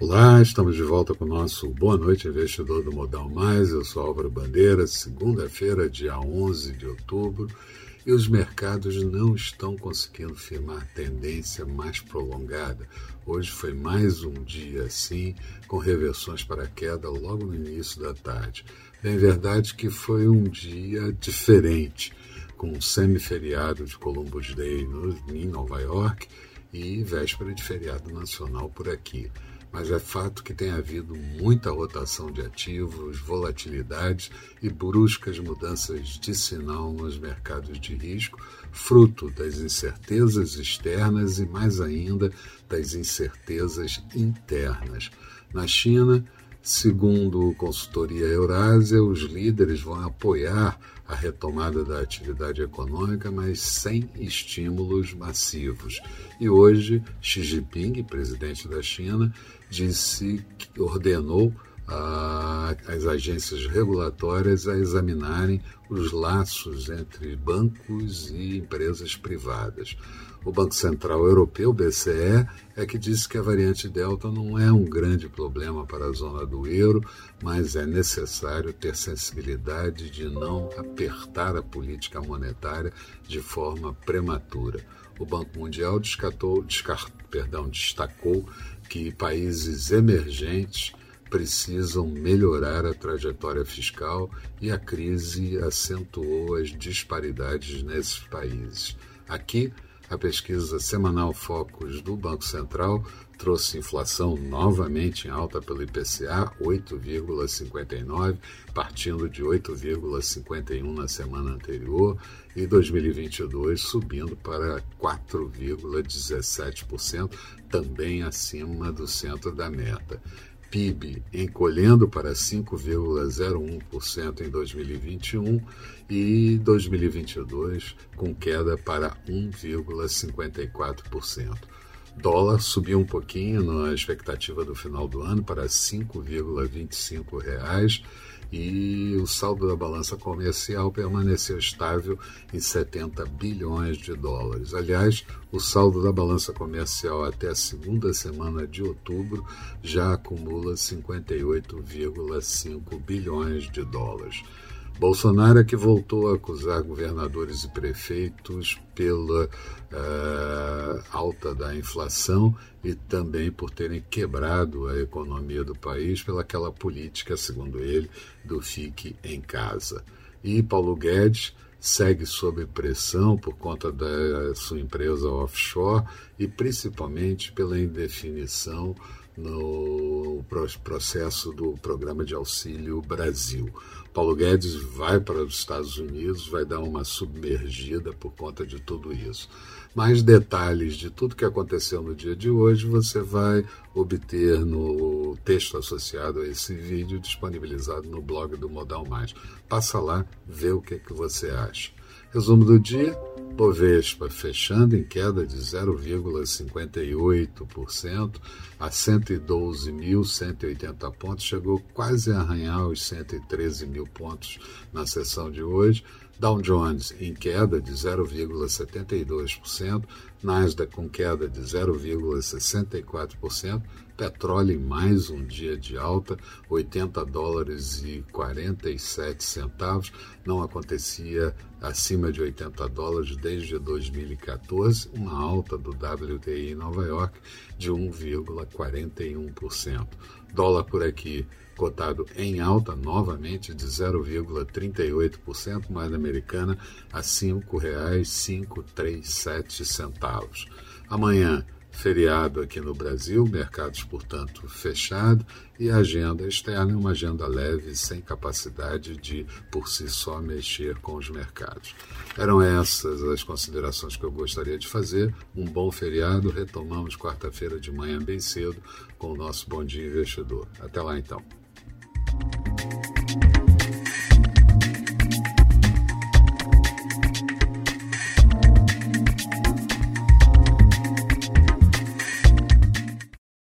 Olá, estamos de volta com o nosso Boa Noite Investidor do Modal Mais. Eu sou Álvaro Bandeira, segunda-feira, dia 11 de outubro, e os mercados não estão conseguindo firmar tendência mais prolongada. Hoje foi mais um dia assim, com reversões para queda logo no início da tarde. Bem verdade que foi um dia diferente, com um semiferiado de Columbus Day em Nova York e véspera de feriado nacional por aqui mas é fato que tem havido muita rotação de ativos, volatilidades e bruscas mudanças de sinal nos mercados de risco, fruto das incertezas externas e, mais ainda, das incertezas internas. Na China, Segundo consultoria Eurásia, os líderes vão apoiar a retomada da atividade econômica, mas sem estímulos massivos. E hoje, Xi Jinping, presidente da China, disse que ordenou as agências regulatórias a examinarem os laços entre bancos e empresas privadas. O Banco Central Europeu, BCE, é que disse que a variante Delta não é um grande problema para a zona do euro, mas é necessário ter sensibilidade de não apertar a política monetária de forma prematura. O Banco Mundial descartou, descart, perdão, destacou que países emergentes precisam melhorar a trajetória fiscal e a crise acentuou as disparidades nesses países. Aqui, a pesquisa semanal Focus do Banco Central trouxe inflação novamente em alta pelo IPCA, 8,59, partindo de 8,51 na semana anterior, e 2022 subindo para 4,17%, também acima do centro da meta. PIB encolhendo para 5,01% em 2021 e 2022 com queda para 1,54%. Dólar subiu um pouquinho na expectativa do final do ano para 5,25 reais e o saldo da balança comercial permaneceu estável em 70 bilhões de dólares. Aliás, o saldo da balança comercial até a segunda semana de outubro já acumula 58,5 bilhões de dólares. Bolsonaro é que voltou a acusar governadores e prefeitos pela uh, alta da inflação e também por terem quebrado a economia do país pelaquela política, segundo ele, do fique em casa. E Paulo Guedes segue sob pressão por conta da sua empresa offshore e principalmente pela indefinição no processo do Programa de Auxílio Brasil. Paulo Guedes vai para os Estados Unidos, vai dar uma submergida por conta de tudo isso. Mais detalhes de tudo que aconteceu no dia de hoje você vai obter no texto associado a esse vídeo disponibilizado no blog do Modal Mais. Passa lá, vê o que, que você acha. Resumo do dia: Bovespa fechando em queda de 0,58% a 112.180 pontos, chegou quase a arranhar os 113 mil pontos na sessão de hoje. Dow Jones em queda de 0,72%, Nasdaq com queda de 0,64%, petróleo em mais um dia de alta, 80 dólares e 47 centavos, não acontecia acima de 80 dólares desde 2014, uma alta do WTI em Nova York de 1,41%. Dólar por aqui cotado em alta novamente de 0,38%, moeda americana a R$ 5,537. Amanhã feriado aqui no Brasil, mercados, portanto, fechado, e a agenda externa é uma agenda leve, sem capacidade de, por si só, mexer com os mercados. Eram essas as considerações que eu gostaria de fazer. Um bom feriado, retomamos quarta-feira de manhã bem cedo com o nosso Bom Dia Investidor. Até lá então.